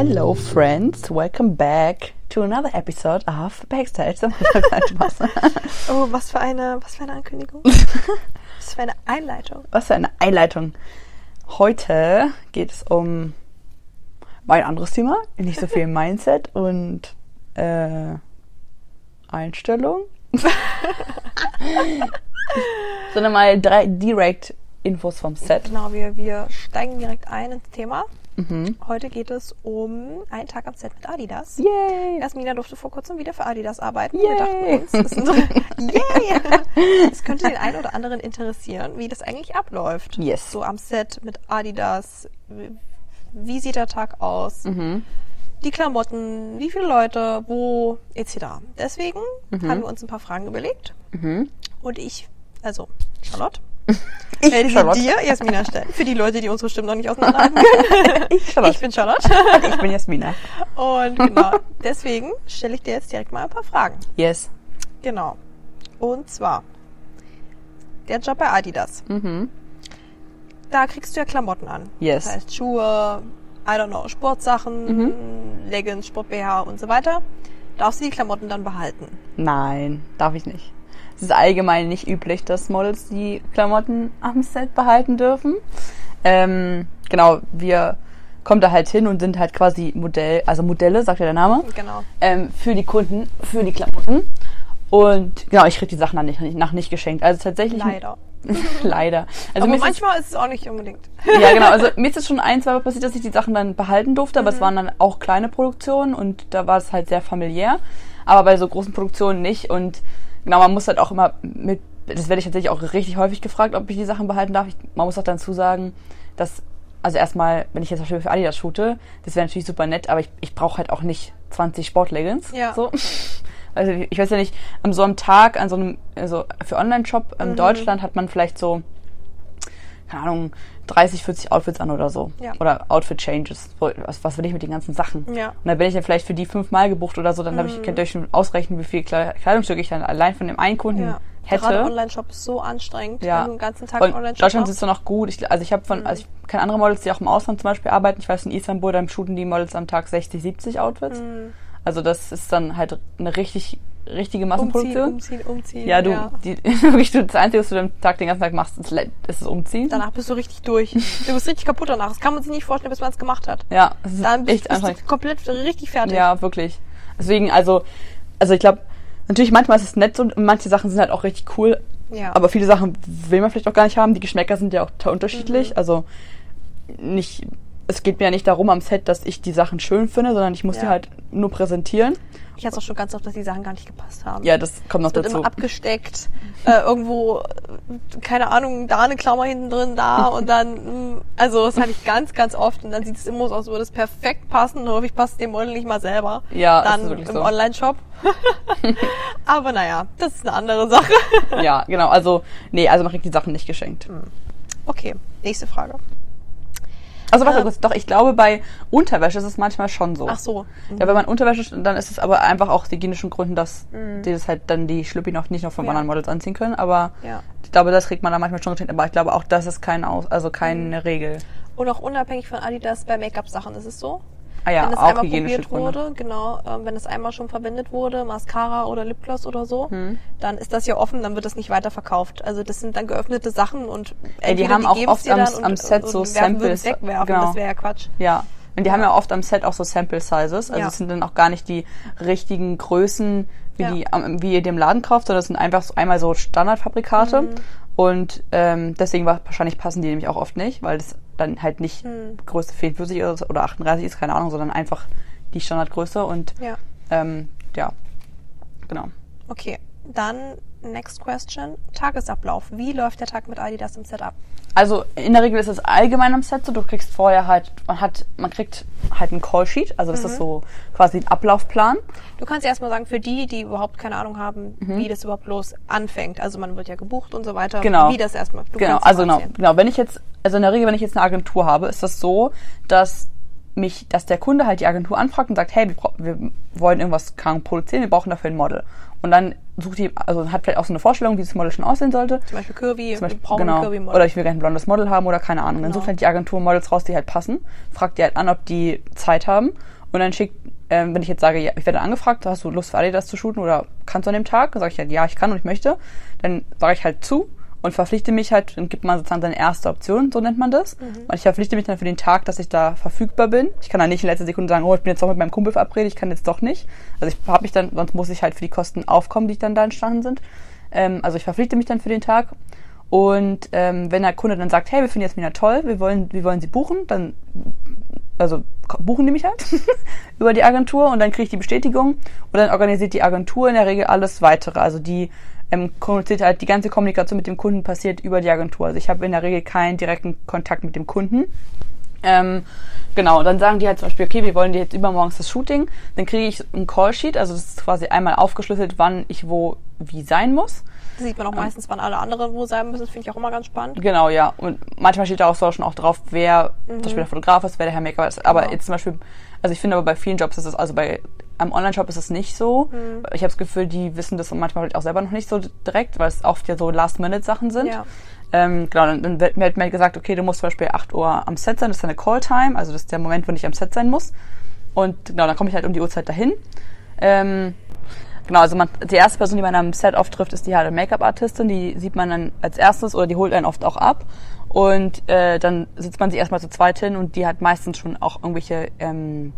Hello, friends. Welcome back to another episode of Backstage. oh, was für eine, was für eine Ankündigung. was für eine Einleitung. Was für eine Einleitung. Heute geht es um mein anderes Thema, nicht so viel Mindset und äh, Einstellung. Sondern mal drei direkt Infos vom Set. Genau, wir, wir steigen direkt ein ins Thema. Mhm. Heute geht es um einen Tag am Set mit Adidas. Yay! Jasmina durfte vor kurzem wieder für Adidas arbeiten. Yay. Wir dachten uns, yay. das könnte den einen oder anderen interessieren, wie das eigentlich abläuft. Yes. So am Set mit Adidas. Wie sieht der Tag aus? Mhm. Die Klamotten, wie viele Leute, wo, etc. Deswegen Mhm. haben wir uns ein paar Fragen überlegt. Mhm. Und ich, also Charlotte, Ich, sie Charlotte. dir, Jasmina, stellen. Für die Leute, die unsere Stimmen noch nicht auseinanderhalten können. Ich, Charlotte. Ich bin Charlotte. ich bin Jasmina. Und genau, deswegen stelle ich dir jetzt direkt mal ein paar Fragen. Yes. Genau. Und zwar, der Job bei Adidas. Mhm. Da kriegst du ja Klamotten an. Yes. Das heißt Schuhe, I don't know, Sportsachen, Leggings, Sport-BH und so weiter. Darfst du die Klamotten dann behalten? Nein, darf ich nicht. Es ist allgemein nicht üblich, dass Models die Klamotten am Set behalten dürfen. Ähm, genau, wir kommen da halt hin und sind halt quasi Modell, also Modelle, sagt ja der Name, Genau. ähm, für die Kunden, für die Klamotten. Und genau, ich krieg die Sachen dann nicht, nach nicht geschenkt. Also tatsächlich. Leider. Leider. Also Aber manchmal ist es auch nicht unbedingt. ja, genau. Also mir ist es schon ein, zwei Mal passiert, dass ich die Sachen dann behalten durfte, aber es waren dann auch kleine Produktionen und da war es halt sehr familiär. Aber bei so großen Produktionen nicht. Und genau, man muss halt auch immer mit, das werde ich tatsächlich auch richtig häufig gefragt, ob ich die Sachen behalten darf. Ich, man muss auch dann zusagen, dass, also erstmal, wenn ich jetzt zum Beispiel für Adidas shoote, das wäre natürlich super nett, aber ich, ich brauche halt auch nicht 20 Sportleggings. Ja. So. Also ich weiß ja nicht, am so einem Tag, an so einem, also für Online-Shop in Deutschland hat man vielleicht so, keine Ahnung, 30, 40 Outfits an oder so. Ja. Oder Outfit-Changes. Was, was will ich mit den ganzen Sachen? Ja. Und dann bin ich dann vielleicht für die fünfmal gebucht oder so, dann habe ich, könnt ihr euch schon ausrechnen, wie viel Kle- Kleidungsstücke ich dann allein von dem einen Kunden Ja. hätte. Gerade Online-Shop ist so anstrengend, Ja. wenn du den ganzen Tag Und Online-Shop Deutschland ist es noch gut. Ich, also ich habe von, also ich kenne andere Models, die auch im Ausland zum Beispiel arbeiten. Ich weiß, in Istanbul, dann shooten die Models am Tag 60, 70 Outfits. Mhm. Also das ist dann halt eine richtig, richtige Umziehen, Massenproduktion. umziehen, umziehen. Ja, du, Die, wirklich, du, das Einzige, was du den Tag, den ganzen Tag machst, ist, das Umziehen. Danach bist du richtig durch. Du bist richtig kaputt danach. Das kann man sich nicht vorstellen, bis man es gemacht hat. ja, es ist Dann bist, echt bist anstrengend. du komplett richtig fertig. Ja, wirklich. Deswegen, also, also ich glaube, natürlich manchmal ist es nett und manche Sachen sind halt auch richtig cool, Ja. aber viele Sachen will man vielleicht auch gar nicht haben. Die Geschmäcker sind ja auch total unterschiedlich. Mhm. Also nicht, es geht mir ja nicht darum am Set, dass ich die Sachen schön finde, sondern ich muss Ja. die halt nur präsentieren. ich hatte es auch schon ganz oft, dass die Sachen gar nicht gepasst haben. Ja, das kommt noch Es wird dazu. immer abgesteckt. Äh, irgendwo, keine Ahnung, da eine Klammer hinten drin, da und dann, mh, also das hatte ich ganz, ganz oft und dann sieht es immer so aus, als würde es perfekt passen und häufig passt es dem Model nicht mal selber. Ja, das dann ist wirklich im so. Online-Shop. Aber naja, das ist eine andere Sache. ja, genau. Also, nee, also man kriegt die Sachen nicht geschenkt. Okay, nächste Frage. Also warte Äh. kurz, doch, ich glaube, bei Unterwäsche ist es manchmal schon so. Ach so. Ja, wenn man Unterwäsche, sch- dann ist es aber einfach aus hygienischen Gründen, dass die das halt dann die Schlüppi noch nicht noch von Mhm. Ja. anderen Models anziehen können. Aber Ja. ich glaube, das kriegt man dann manchmal schon geschenkt. Aber ich glaube auch, das ist kein Aus, also keine Regel. Und auch unabhängig von Adidas bei Make-up-Sachen ist es so. Ah ja, wenn es auch einmal probiert Gründe. wurde, genau, ähm, wenn es einmal schon verwendet wurde, Mascara oder Lipgloss oder so, Hm. dann ist das ja offen, dann wird das nicht weiterverkauft. Also das sind dann geöffnete Sachen und Ey, die haben auch geben's oft am- und, am Set und, so und Samples, wegwerfen, genau. das wäre ja Quatsch. Ja. Und die haben ja oft am Set auch so Sample Sizes. Also Ja. es sind dann auch gar nicht die richtigen Größen, wie, Ja. die, wie ihr dem Laden kauft, sondern es sind einfach so, einmal so Standardfabrikate. Mhm. Und ähm, deswegen wa- wahrscheinlich passen die nämlich auch oft nicht, weil das dann halt nicht Mhm. Größe 44 oder, so- oder 38 ist, keine Ahnung, sondern einfach die Standardgröße. Und Ja, ähm, ja, genau. okay. Dann next question, Tagesablauf. Wie läuft der Tag mit Adidas im Setup? Also in der Regel ist es allgemein am Set so, du kriegst vorher halt, man hat, man kriegt halt ein Callsheet, also das Mhm. ist so quasi ein Ablaufplan. Du kannst ja erstmal sagen, für die, die überhaupt keine Ahnung haben, wie das überhaupt los anfängt. Also man wird ja gebucht und so weiter. Mhm. Genau. Wie das erstmal. Du genau, kannst also genau, genau. Wenn ich jetzt, also in der Regel, wenn ich jetzt eine Agentur habe, ist das so, dass mich, dass der Kunde halt die Agentur anfragt und sagt, hey, wir, wir wollen irgendwas krank produzieren, wir brauchen dafür ein Model. Und dann sucht die, also hat vielleicht auch so eine Vorstellung, wie das Model schon aussehen sollte. Zum Beispiel Kirby, Zum Beispiel, genau. Kirby-Model. Oder ich will gerne ein blondes Model haben oder keine Ahnung. Dann Genau. sucht halt die Agentur Models raus, die halt passen, fragt die halt an, ob die Zeit haben. Und dann schickt, ähm, wenn ich jetzt sage, ja, ich werde angefragt, hast du Lust für Adidas zu shooten oder kannst du an dem Tag? Dann sage ich halt, ja, ich kann und ich möchte. Dann sage ich halt zu und verpflichte mich halt, dann gibt man sozusagen seine erste Option, so nennt man das. Und ich verpflichte mich dann für den Tag, dass ich da verfügbar bin. Ich kann dann nicht in letzter Sekunde sagen, oh, ich bin jetzt doch mit meinem Kumpel verabredet, ich kann jetzt doch nicht. Also ich habe mich dann, sonst muss ich halt für die Kosten aufkommen, die dann da entstanden sind. Ähm, also ich verpflichte mich dann für den Tag. Und ähm, wenn der Kunde dann sagt, hey, wir finden Jasmina toll, wir wollen, wir wollen sie buchen, dann also buchen die mich halt über die Agentur und dann kriege ich die Bestätigung und dann organisiert die Agentur in der Regel alles weitere. Also die ähm, kommuniziert halt, die ganze Kommunikation mit dem Kunden passiert über die Agentur. Also ich habe in der Regel keinen direkten Kontakt mit dem Kunden. Ähm, genau, dann sagen die halt zum Beispiel, okay, wir wollen dir jetzt übermorgens das Shooting. Dann kriege ich ein Callsheet, also das ist quasi einmal aufgeschlüsselt, wann ich wo wie sein muss. Das sieht man auch meistens, wann alle anderen wo sein müssen. Das finde ich auch immer ganz spannend. Genau, ja. Und manchmal steht da auch so schon auch drauf, wer zum Beispiel der Fotograf ist, wer der Herr Maker ist. Aber Genau. jetzt zum Beispiel, also ich finde aber bei vielen Jobs ist es, also bei einem Online-Shop ist es nicht so. Ich habe das Gefühl, die wissen das manchmal halt auch selber noch nicht so direkt, weil es oft ja so Last-Minute-Sachen sind. Ja. Ähm, genau, dann, dann wird mir halt gesagt, okay, du musst zum Beispiel 8 Uhr am Set sein, das ist deine Call-Time, also das ist der Moment, wo ich am Set sein muss. Und genau, dann komme ich halt um die Uhrzeit dahin. Ähm, Genau, also man, die erste Person, die man am Set auftrifft, ist die halt Make-up-Artistin. Die sieht man dann als erstes oder die holt einen oft auch ab. Und äh, dann sitzt man sich erstmal zu zweit hin und die hat meistens schon auch irgendwelche, ähm,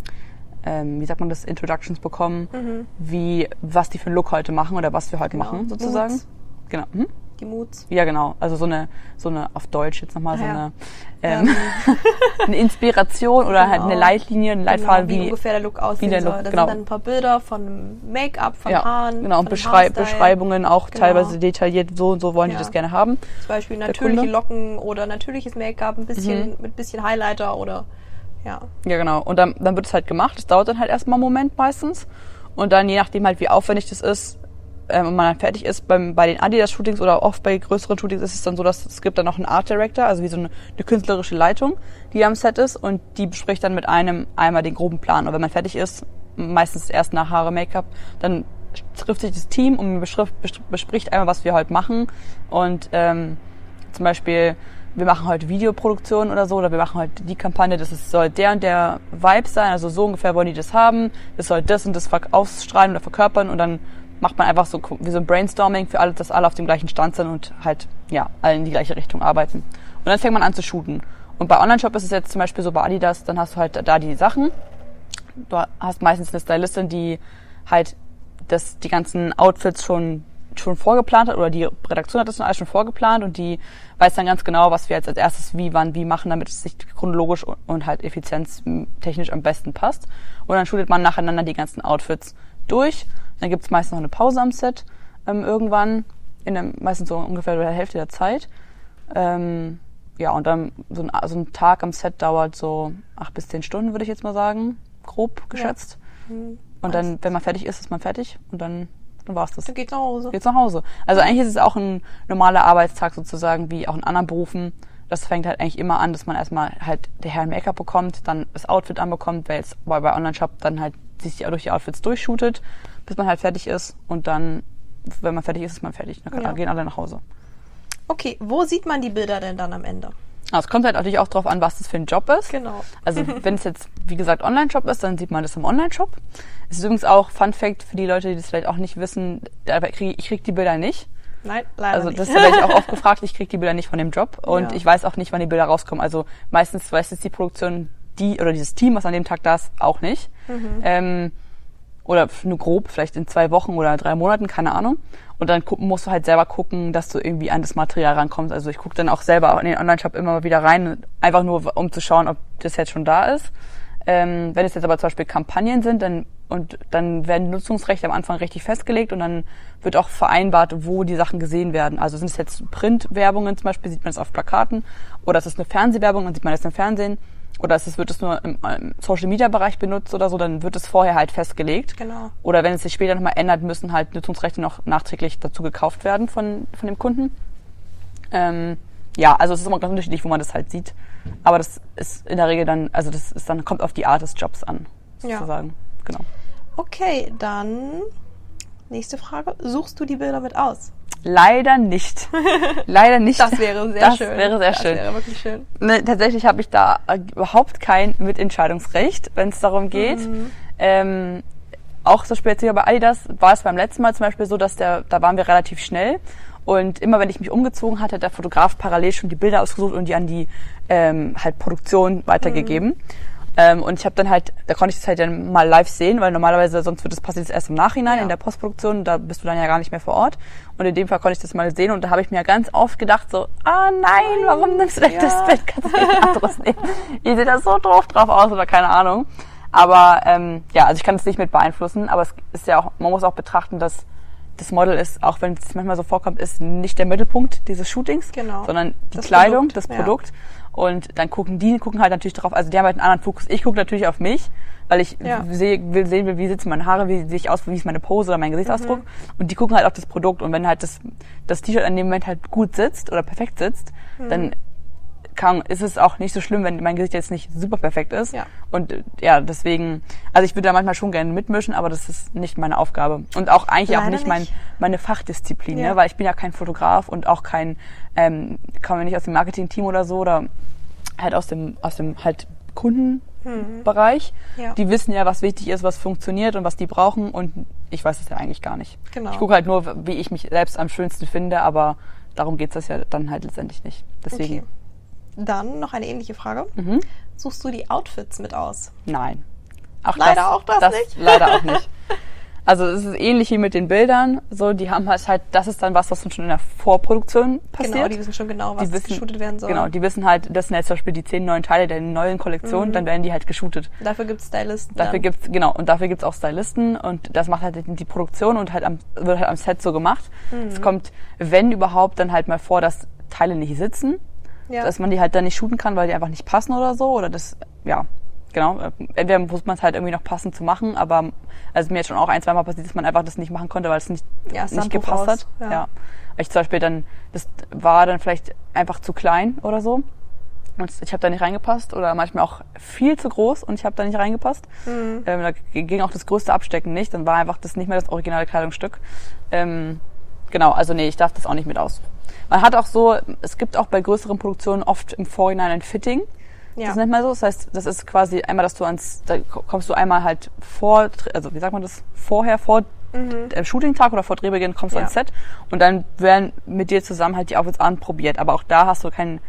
ähm, wie sagt man das, Introductions bekommen, wie was die für einen Look heute machen oder was wir heute Mhm. Genau. machen sozusagen. Moods. Genau. Hm? Die Moods. Ja, genau. Also so eine, so eine auf Deutsch jetzt nochmal so Ah, ja. eine, ähm, eine Inspiration oder halt eine Genau. Leitlinie, ein Leitfaden, genau, wie, wie, ungefähr der Look aussehen der soll. Look, Da genau. sind dann ein paar Bilder von Make-up, von ja, Haaren. genau, und Beschrei. Beschreibungen auch Genau. teilweise detailliert, so und so wollen die das gerne haben. Zum Beispiel natürliche. Locken oder natürliches Make-up, ein bisschen, mit bisschen Highlighter oder, ja. Ja, genau. Und dann, dann wird es halt gemacht. Das dauert dann halt erstmal einen Moment meistens. Und dann, je nachdem halt, wie aufwendig das ist, ähm, und man dann fertig ist, beim, bei den Adidas-Shootings oder oft bei größeren Shootings ist es dann so, dass es gibt dann noch einen Art Director, also wie so eine, eine künstlerische Leitung, die am Set ist und die bespricht dann mit einem einmal den groben Plan. Und wenn man fertig ist, meistens erst nach Haare, Make-up, dann trifft sich das Team und bespricht einmal, was wir heute machen. Und ähm, zum Beispiel, wir machen heute Videoproduktion oder so, oder wir machen heute die Kampagne, das ist, soll der und der Vibe sein, also so ungefähr wollen die das haben, das soll das und das ausstrahlen oder verkörpern und dann macht man einfach so wie so ein Brainstorming für alle, dass alle auf dem gleichen Stand sind und halt, ja, alle in die gleiche Richtung arbeiten. Und dann fängt man an zu shooten. Und bei Online-Shop ist es jetzt zum Beispiel so bei Adidas, dann hast du halt da die Sachen. Du hast meistens eine Stylistin, die halt das, die ganzen Outfits schon schon vorgeplant hat oder die Redaktion hat das schon alles schon vorgeplant und die weiß dann ganz genau, was wir jetzt als erstes wie, wann, wie machen, damit es sich chronologisch und- halt effizienztechnisch am besten passt. Und dann shootet man nacheinander die ganzen Outfits durch. Dann gibt's meistens noch eine Pause am Set ähm, irgendwann, in dem, meistens so ungefähr der Hälfte der Zeit. Ähm, ja, und dann so ein, so ein Tag am Set dauert so acht bis zehn Stunden, würde ich jetzt mal sagen, grob geschätzt. Und dann, wenn man fertig ist, ist man fertig und dann, dann war's das Dann geht's nach Hause. geht's nach Hause. Also eigentlich ist es auch ein normaler Arbeitstag sozusagen, wie auch in anderen Berufen. Das fängt halt eigentlich immer an, dass man erstmal halt der Herr Make-up bekommt, dann das Outfit anbekommt, weil jetzt bei, bei Online-Shop dann halt sich durch die Outfits durchshootet, bis man halt fertig ist und dann, wenn man fertig ist, ist man fertig. Dann Ja. gehen alle nach Hause. Okay, wo sieht man die Bilder denn dann am Ende? Also es kommt halt natürlich auch drauf an, was das für ein Job ist. Genau. Also wenn es jetzt, wie gesagt, Online-Shop ist, dann sieht man das im Online-Shop. Es ist übrigens auch Fun Fact für die Leute, die das vielleicht auch nicht wissen, ich krieg, ich krieg die Bilder nicht. Nein, leider Also das werde ich auch oft gefragt, ich kriege die Bilder nicht von dem Job und Ja. ich weiß auch nicht, wann die Bilder rauskommen. Also meistens weiß es die Produktion, die oder dieses Team, was an dem Tag da ist, auch nicht. Mhm. Ähm, oder nur grob, vielleicht in zwei Wochen oder drei Monaten, keine Ahnung. Und dann musst du halt selber gucken, dass du irgendwie an das Material rankommst. Also ich gucke dann auch selber in den Online-Shop immer mal wieder rein, einfach nur um zu schauen, ob das jetzt schon da ist. Ähm, wenn es jetzt aber zum Beispiel Kampagnen sind, dann und dann werden Nutzungsrechte am Anfang richtig festgelegt und dann wird auch vereinbart, wo die Sachen gesehen werden. Also sind es jetzt Printwerbungen zum Beispiel, sieht man es auf Plakaten, oder ist es eine Fernsehwerbung, dann sieht man das im Fernsehen, oder es, wird es nur im, im Social Media Bereich benutzt oder so, dann wird es vorher halt festgelegt. Genau. Oder wenn es sich später nochmal ändert, müssen halt Nutzungsrechte noch nachträglich dazu gekauft werden von, von dem Kunden. Ähm, ja, also es ist immer ganz unterschiedlich, wo man das halt sieht. Aber das ist in der Regel dann, also das ist dann, kommt auf die Art des Jobs an, Ja. sozusagen. Genau. Okay, dann nächste Frage. Suchst du die Bilder mit aus? Leider nicht. Leider nicht. Das wäre sehr das schön. wäre sehr das schön. wäre wirklich schön. Ne, tatsächlich habe ich da äh, überhaupt kein Mitentscheidungsrecht, wenn es darum geht. Mhm. Ähm, auch so speziell bei Adidas war es beim letzten Mal zum Beispiel so, dass der, da waren wir relativ schnell. Und immer wenn ich mich umgezogen hatte, hat der Fotograf parallel schon die Bilder ausgesucht und die an die ähm, halt Produktion weitergegeben. Ähm, und ich habe dann halt, da konnte ich das halt dann mal live sehen, weil normalerweise sonst wird das passiert das erst im Nachhinein Ja. in der Postproduktion, da bist du dann ja gar nicht mehr vor Ort. Und in dem Fall konnte ich das mal sehen und da habe ich mir ganz oft gedacht so, ah nein, warum nimmst du denn Ja. das Bild? Kannst du nicht anderes nehmen? Ich sehe da so doof drauf aus oder keine Ahnung. Aber ähm, ja, also ich kann es nicht mit beeinflussen, aber es ist ja auch, man muss auch betrachten, dass das Model ist, auch wenn es manchmal so vorkommt, ist nicht der Mittelpunkt dieses Shootings, Genau. sondern die Das Kleidung, Produkt, das ja. Und dann gucken die, gucken halt natürlich darauf, also die haben halt einen anderen Fokus. Ich gucke natürlich auf mich, weil ich Ja. sehe, will sehen will, wie sitzen meine Haare, wie sehe ich aus, wie ist meine Pose oder mein Gesichtsausdruck. Mhm. Und die gucken halt auf das Produkt. Und wenn halt das, das T-Shirt in dem Moment halt gut sitzt oder perfekt sitzt, Mhm. dann kann, ist es auch nicht so schlimm, wenn mein Gesicht jetzt nicht super perfekt ist. Ja. Und äh, ja, deswegen, also ich würde da manchmal schon gerne mitmischen, aber das ist nicht meine Aufgabe. Und auch eigentlich auch Leider nicht, mein, meine Fachdisziplin, Ja. ne? weil ich bin ja kein Fotograf und auch kein, ähm, komme nicht aus dem Marketing-Team oder so oder halt aus dem, aus dem halt Kundenbereich. Ja. Die wissen ja, was wichtig ist, was funktioniert und was die brauchen und ich weiß es ja eigentlich gar nicht. Genau. Ich gucke halt nur, wie ich mich selbst am schönsten finde, aber darum geht's das ja dann halt letztendlich nicht. Deswegen, Okay. Dann noch eine ähnliche Frage. Mhm. Suchst du die Outfits mit aus? nein. Auch Leider auch das nicht? Leider auch nicht. Also es ist ähnlich wie mit den Bildern. So, die haben halt halt, das ist dann was, was schon in der Vorproduktion passiert. Genau, die wissen schon genau, was wissen, geshootet werden soll. Genau, die wissen halt, das sind jetzt zum Beispiel die zehn neuen Teile der neuen Kollektion, dann werden die halt geshootet. Dafür gibt's Stylisten. Dafür dann. gibt's genau und dafür gibt's auch Stylisten und das macht halt die Produktion und halt am, wird halt am Set so gemacht. Mhm. Es kommt, wenn überhaupt, dann halt mal vor, dass Teile nicht sitzen, ja. dass man die halt dann nicht shooten kann, weil die einfach nicht passen oder so oder das, ja, genau. Entweder muss man es halt irgendwie noch passend zu machen, aber also mir ist schon auch ein, zweimal passiert, dass man einfach das nicht machen konnte, weil es nicht, Ja, nicht gepasst aus, hat. ja. Ja. Ich zum Beispiel dann, das war dann vielleicht einfach zu klein oder so. Und ich habe da nicht reingepasst oder manchmal auch viel zu groß und ich habe da nicht reingepasst. Mhm. Ähm, da ging auch das größte Abstecken nicht, dann war einfach das nicht mehr das originale Kleidungsstück. Ähm, genau, also nee, ich darf das auch nicht mit aus. Man hat auch so, es gibt auch bei größeren Produktionen oft im Vorhinein ein Fitting. Ja. Das nennt man so. Das heißt, das ist quasi einmal, dass du ans, da kommst du einmal halt vor, also wie sagt man das, vorher, vor äh, Shooting-Tag oder vor Drehbeginn kommst du Mhm. Ja. ans Set und dann werden mit dir zusammen halt die Outfits anprobiert. Aber auch da hast du keinen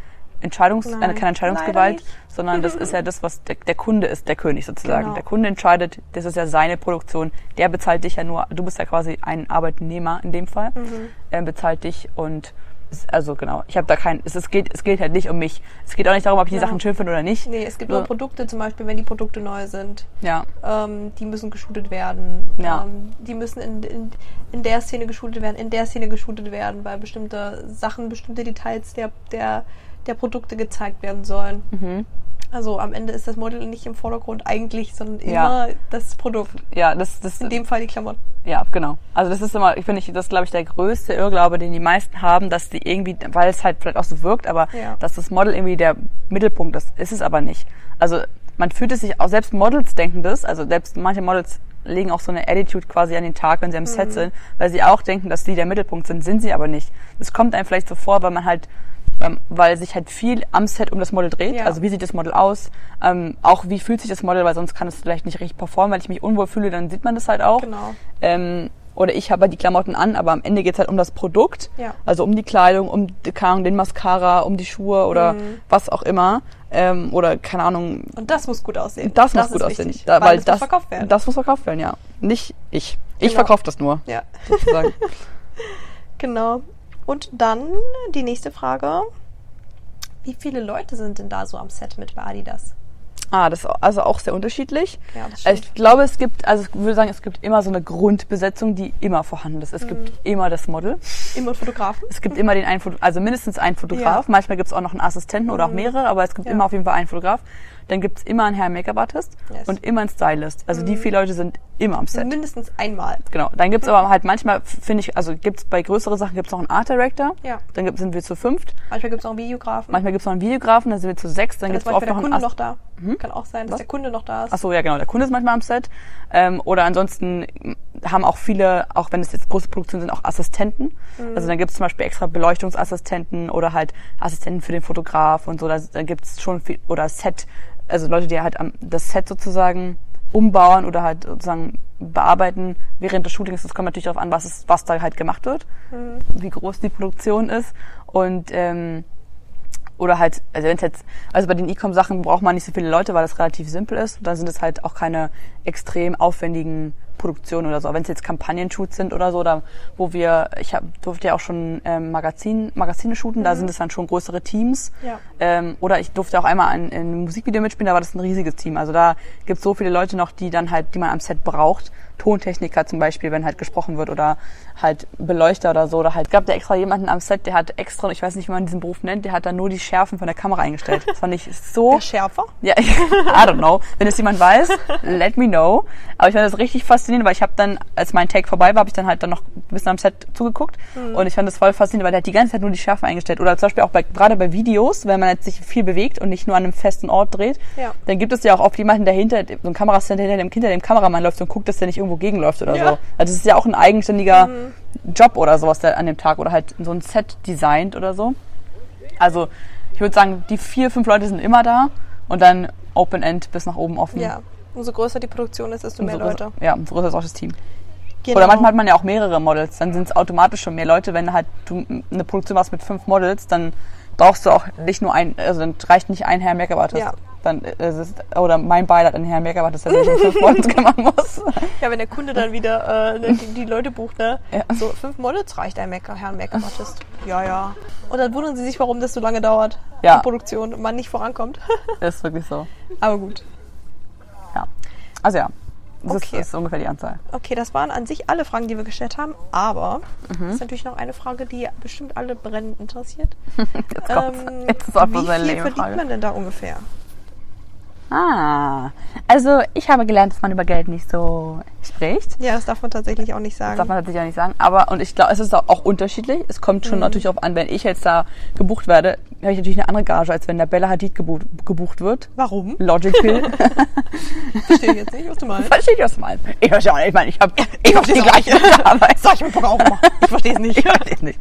Entscheidungs, Nein, äh, keine leider Entscheidungsgewalt, sondern das ist ja das, was der, der Kunde ist, der König sozusagen. Genau. Der Kunde entscheidet, das ist ja seine Produktion. Der bezahlt dich ja nur, du bist ja quasi ein Arbeitnehmer in dem Fall. Mhm. Er bezahlt dich und also genau, ich habe da kein, es, es geht, es geht halt nicht um mich. Es geht auch nicht darum, ob ich die Ja. Sachen schön finde oder nicht. Nee, es gibt So. nur Produkte, zum Beispiel, wenn die Produkte neu sind. Ja, Ähm, die müssen geshootet werden. Ja. Ähm, die müssen in, in, in der Szene geshootet werden, in der Szene geshootet werden, weil bestimmte Sachen, bestimmte Details der, der, der Produkte gezeigt werden sollen. Mhm. Also am Ende ist das Model nicht im Vordergrund eigentlich, sondern Ja. immer das Produkt. ja, das, das, In dem Fall die Klamotten. Ja, genau. Also das ist immer, ich finde, ich, das ist, glaube ich, der größte Irrglaube, den die meisten haben, dass die irgendwie, weil es halt vielleicht auch so wirkt, aber Ja. dass das Model irgendwie der Mittelpunkt ist, ist es aber nicht. Also man fühlt es sich auch, selbst Models denken das, also selbst manche Models legen auch so eine Attitude quasi an den Tag, wenn sie am Set sind, weil sie auch denken, dass sie der Mittelpunkt sind, sind sie aber nicht. Es kommt einem vielleicht so vor, weil man halt weil sich halt viel am Set um das Model dreht. Ja. Also wie sieht das Model aus? Ähm, auch wie fühlt sich das Model, weil sonst kann es vielleicht nicht richtig performen. Wenn ich mich unwohl fühle, dann sieht man das halt auch. Genau. Ähm, oder ich habe halt die Klamotten an, aber am Ende geht's halt um das Produkt. Ja. Also um die Kleidung, um die, keine Ahnung, den Mascara, um die Schuhe oder Mhm. was auch immer. Ähm, oder keine Ahnung, Und das muss gut aussehen. das muss gut aussehen. wichtig, Da, weil, das, muss verkauft werden. Das muss verkauft werden, ja. Nicht ich. Ich Genau. verkaufe das nur, ja, sozusagen. genau. Und dann die nächste Frage. Wie viele Leute sind denn da so am Set mit bei Adidas? ah, das ist also auch sehr unterschiedlich. Ja, das stimmt. ich glaube, es gibt, also ich würde sagen, es gibt immer so eine Grundbesetzung, die immer vorhanden ist. Es Mhm. gibt immer das Model. Immer Fotografen? Es gibt immer den einen, Foto also mindestens einen Fotograf. Ja. Manchmal gibt es auch noch einen Assistenten oder auch mehrere, aber es gibt Ja. immer auf jeden Fall einen Fotograf. Dann gibt's immer einen Hair Make-up Artist Yes. und immer einen Stylist. Also die vier Leute sind immer am Set. Mindestens einmal. Genau. Dann gibt's aber halt manchmal, finde ich, also gibt's bei größeren Sachen gibt's noch einen Art Director. Ja. Dann gibt, sind wir zu fünft. Manchmal gibt es auch einen Videografen. Manchmal gibt's noch einen Videografen, dann sind wir zu sechs. Dann Dann gibt's oft noch der einen Kunde Ast- noch da. Kann auch sein, dass Was? der Kunde noch da ist. Ach so, ja genau, der Kunde ist manchmal am Set. Ähm, oder ansonsten haben auch viele, auch wenn es jetzt große Produktionen sind, auch Assistenten. Mhm. Also dann gibt es zum Beispiel extra Beleuchtungsassistenten oder halt Assistenten für den Fotograf und so. Da, dann gibt es schon viel, oder Set, also Leute, die halt am, das Set sozusagen umbauen oder halt sozusagen bearbeiten während des Shootings. Das kommt natürlich darauf an, was, es, was da halt gemacht wird, Mhm. wie groß die Produktion ist. Und ähm, oder halt, also wenn es jetzt, also bei den E-Com-Sachen braucht man nicht so viele Leute, weil das relativ simpel ist. Dann sind es halt auch keine extrem aufwendigen Produktionen oder so. Wenn es jetzt Kampagnen-Shoots sind oder so, oder wo wir, ich hab, durfte ja auch schon ähm, Magazin, Magazine shooten, da sind es dann schon größere Teams. Ja. Ähm, oder ich durfte auch einmal in, in einem Musikvideo mitspielen, da war das ein riesiges Team. Also da gibt es so viele Leute noch, die dann halt, die man am Set braucht. Tontechniker zum Beispiel, wenn halt gesprochen wird oder halt Beleuchter oder so. Oder halt gab da extra jemanden am Set, der hat extra, ich weiß nicht, wie man diesen Beruf nennt, der hat dann nur die Schärfen von der Kamera eingestellt. Das fand ich so Der Schärfer? ja, ich, I don't know. Wenn es jemand weiß, let me know. Aber ich fand das richtig faszinierend, weil ich habe dann, als mein Take vorbei war, habe ich dann halt dann noch ein bisschen am Set zugeguckt. Und ich fand das voll faszinierend, weil der hat die ganze Zeit nur die Schärfe eingestellt. Oder zum Beispiel auch bei, gerade bei Videos, wenn man jetzt sich viel bewegt und nicht nur an einem festen Ort dreht, Ja. dann gibt es ja auch oft jemanden, der hinter, so ein Kameracenter hinter dem, hinter dem Kameramann läuft und guckt, dass der nicht irgendwo gegenläuft oder Ja. so. Also das ist ja auch ein eigenständiger Job oder sowas der an dem Tag oder halt so ein Set designt oder so. Also ich würde sagen, die vier, fünf Leute sind immer da und dann Open End bis nach oben offen. Ja. Umso größer die Produktion ist, desto mehr Umso Leute. größer- Ja, umso größer ist auch das Team. Genau. Oder manchmal hat man ja auch mehrere Models, dann sind es automatisch schon mehr Leute. Wenn halt du eine Produktion machst mit fünf Models, dann brauchst du auch nicht nur ein, also dann reicht nicht ein Herr Make-up Artist. Ja. Dann ist es, oder mein Beileid ein Herr Make-up Artist, der sich um fünf Models kümmern muss. Ja, wenn der Kunde dann wieder äh, die, die Leute bucht, ne? Ja. So, fünf Models reicht ein Make Herrn Make-up-Artist. Ja, ja. Und dann wundern sie sich, warum das so lange dauert, Ja. die Produktion, und man nicht vorankommt. Das ist wirklich so. Aber gut. Ja. Also ja, das Okay. ist, ist ungefähr die Anzahl. Okay, das waren an sich alle Fragen, die wir gestellt haben, aber Mhm. es ist natürlich noch eine Frage, die bestimmt alle brennend interessiert. Jetzt kommt's. Ähm, Jetzt ist auch wie viel verdient Frage. man denn da ungefähr? Ah, also ich habe gelernt, dass man über Geld nicht so spricht. Ja, das darf man tatsächlich auch nicht Das sagen. darf man tatsächlich auch nicht sagen. Aber, und ich glaube, es ist auch, auch unterschiedlich. Es kommt Mhm. schon natürlich darauf an, wenn ich jetzt da gebucht werde, habe ich natürlich eine andere Gage, als wenn der Bella Hadid gebucht, gebucht wird. Warum? Logical. Verstehe ich jetzt nicht, was du meinst. Verstehe ich, was du meinst. Ich verstehe auch nicht. Ich meine, ich habe ich hab die versteh's auch gleiche Arbeit. Sag ich mir auch immer. Ich verstehe es nicht. Ich verstehe es nicht.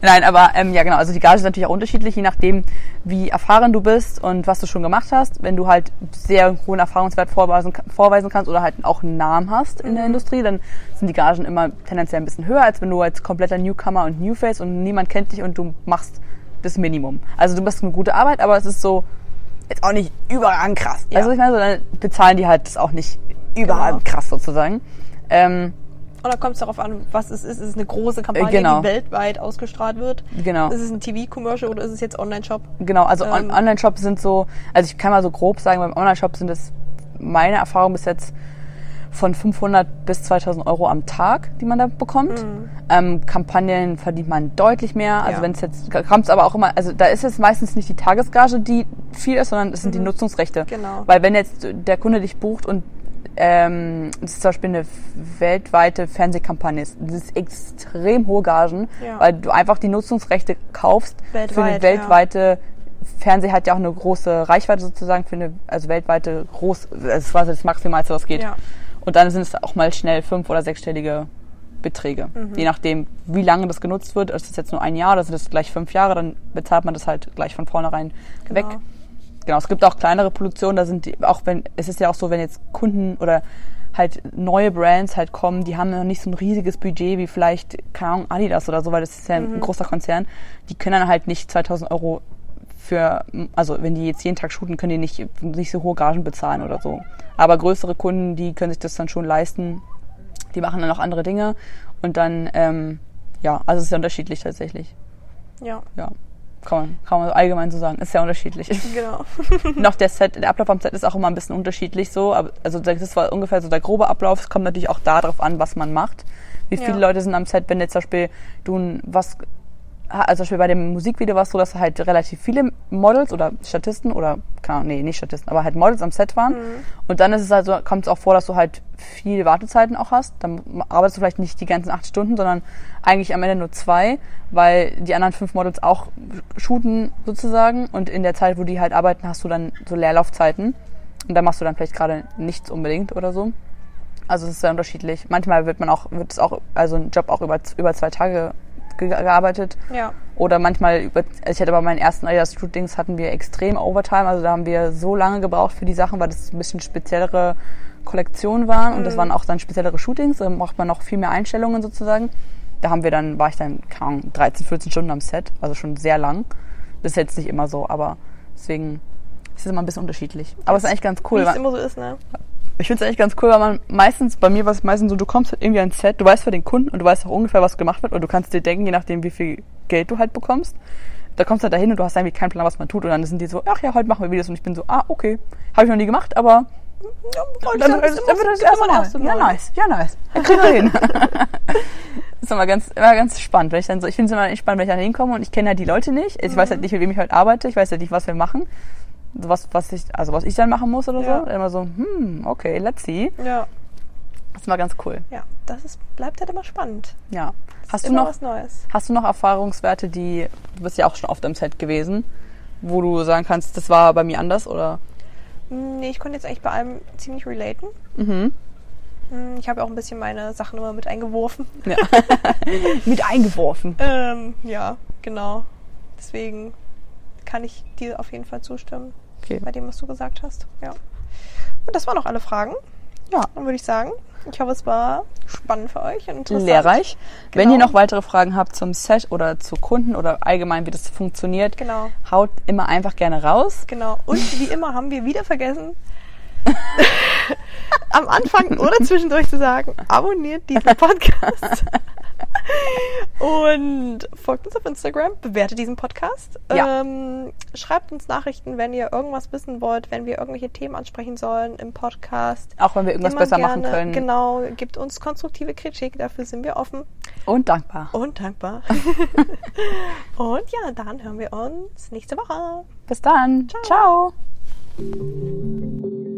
Nein, aber ähm, ja genau, also die Gage ist natürlich auch unterschiedlich, je nachdem, wie erfahren du bist und was du schon gemacht hast. Wenn du halt sehr hohen Erfahrungswert vorweisen, vorweisen kannst oder halt auch einen Namen hast in der Industrie, dann sind die Gagen immer tendenziell ein bisschen höher, als wenn du als kompletter Newcomer und Newface und niemand kennt dich und du machst das Minimum. Also du machst eine gute Arbeit, aber es ist so jetzt auch nicht überragend krass. Ja. Also ich meine, so, dann bezahlen die halt das auch nicht überragend Genau. krass sozusagen. Ähm, Und dann kommt es darauf an, was es ist. Ist es eine große Kampagne, Genau. die weltweit ausgestrahlt wird? genau. Ist es ein TV-Commercial oder ist es jetzt Online-Shop? Genau, also on Ähm, Online-Shops sind so, also ich kann mal so grob sagen, beim Online-Shop sind es meine Erfahrung bis jetzt von 500 bis 2000 Euro am Tag, die man da bekommt. Ähm, Kampagnen verdient man deutlich mehr. Also Mhm. Ja. wenn es jetzt, kommt es aber auch immer, also da ist es meistens nicht die Tagesgage, die viel ist, sondern es sind die Nutzungsrechte. Genau. Weil wenn jetzt der Kunde dich bucht und ähm, das ist zum Beispiel eine weltweite Fernsehkampagne ist, das ist extrem hohe Gagen, Ja. weil du einfach die Nutzungsrechte kaufst für Weltweit, eine ja. weltweite Fernseh hat ja auch eine große Reichweite sozusagen für eine, also weltweite groß, das ist quasi das Maximalste, was geht. Ja. Und dann sind es auch mal schnell fünf- oder sechsstellige Beträge. Mhm. Je nachdem, wie lange das genutzt wird. Ist das jetzt nur ein Jahr oder sind das gleich fünf Jahre, dann bezahlt man das halt gleich von vornherein weg. Genau. Genau, es gibt auch kleinere Produktionen, da sind die, auch wenn, es ist ja auch so, wenn jetzt Kunden oder halt neue Brands halt kommen, die haben noch nicht so ein riesiges Budget wie vielleicht, keine Ahnung, Adidas oder so, weil das ist ja Mhm. ein großer Konzern. Die können dann halt nicht 2000 Euro für, also wenn die jetzt jeden Tag shooten, können die nicht, nicht so hohe Gagen bezahlen oder so. Aber größere Kunden, die können sich das dann schon leisten. Die machen dann auch andere Dinge und dann, ähm, ja, also es ist ja unterschiedlich tatsächlich. Ja, Ja, kann man, kann man allgemein so sagen. Ist sehr unterschiedlich. genau. noch der Set, der Ablauf am Set ist auch immer ein bisschen unterschiedlich so. Aber, also das war ungefähr so der grobe Ablauf. Es kommt natürlich auch darauf an, was man macht. Wie viele Ja. Leute sind am Set, wenn jetzt zum Beispiel du was also zum Beispiel bei dem Musikvideo war es so, dass halt relativ viele Models oder Statisten oder keine Ahnung, nee, nicht Statisten, aber halt Models am Set waren. Mhm. Und dann ist es halt so, kommt es auch vor, dass du halt viel Wartezeiten auch hast. Dann arbeitest du vielleicht nicht die ganzen acht Stunden, sondern eigentlich am Ende nur zwei, weil die anderen fünf Models auch shooten sozusagen. Und in der Zeit, wo die halt arbeiten, hast du dann so Leerlaufzeiten. Und da machst du dann vielleicht gerade nichts unbedingt oder so. Also es ist sehr unterschiedlich. Manchmal wird man auch, wird es auch, also ein Job auch über, über zwei Tage ge gearbeitet. Ja. Oder manchmal, über, also ich hatte bei meinen ersten Adidas-Shootings hatten wir extrem Overtime. Also da haben wir so lange gebraucht für die Sachen, weil das ein bisschen speziellere Kollektionen waren. Und das waren auch dann speziellere Shootings. Da braucht man noch viel mehr Einstellungen sozusagen. Da haben wir dann, war ich dann, keine Ahnung, 13, 14 Stunden am Set. Also schon sehr lang. Das ist jetzt nicht immer so, aber deswegen ist es immer ein bisschen unterschiedlich. Aber es ist eigentlich ganz Wie cool. es weil- immer so ist, ne? Ich finde es eigentlich ganz cool, weil man meistens, bei mir war es meistens so, du kommst halt irgendwie ans Set, du weißt für den Kunden und du weißt auch ungefähr, was gemacht wird und du kannst dir denken, je nachdem, wie viel Geld du halt bekommst. Da kommst du halt dahin und du hast irgendwie keinen Plan, was man tut und dann sind die so, ach ja, heute machen wir Videos und ich bin so, ah, okay. Habe ich noch nie gemacht, aber Ja, dann, dann, dann, dann wird das ist immer erste der Mal. erste Ja, nice, ja, nice. Das kriegen wir hin. das ist immer ganz, immer ganz spannend, wenn ich dann so, ich finde es immer spannend, wenn ich dann hinkomme und ich kenne halt die Leute nicht. Ich weiß halt nicht, mit wem ich heute arbeite, ich weiß halt nicht, was wir machen. Was, was ich, also was ich dann machen muss oder Ja. so. Immer so, hm, okay, let's see. Ja, Das ist mal ganz cool. ja, das ist, bleibt halt immer spannend. Ja. Hast du immer noch, was Neues. hast du noch Erfahrungswerte, die, du bist ja auch schon oft am Set gewesen, wo du sagen kannst, das war bei mir anders oder? Nee, ich konnte jetzt eigentlich bei allem ziemlich relaten. Mhm. Hm, Ich habe auch ein bisschen meine Sachen immer mit eingeworfen. Ja. Mit eingeworfen. Ähm, ja, genau. Deswegen kann ich dir auf jeden Fall zustimmen Okay. bei dem, was du gesagt hast. Ja. Und das waren auch alle Fragen. Ja. Dann würde ich sagen, ich hoffe, es war spannend für euch und interessant. Lehrreich. Wenn Genau. ihr noch weitere Fragen habt zum Set oder zu Kunden oder allgemein, wie das funktioniert, Genau, haut immer einfach gerne raus. genau. Und wie immer haben wir wieder vergessen, am Anfang oder zwischendurch zu sagen, abonniert diesen Podcast. Und folgt uns auf Instagram, bewertet diesen Podcast. Ja. Ähm, schreibt uns Nachrichten, wenn ihr irgendwas wissen wollt, wenn wir irgendwelche Themen ansprechen sollen im Podcast. Auch wenn wir irgendwas besser gerne, machen können. Genau, gibt uns konstruktive Kritik, dafür sind wir offen Und dankbar. und dankbar. und ja, dann hören wir uns nächste Woche. Bis dann. Ciao. Ciao.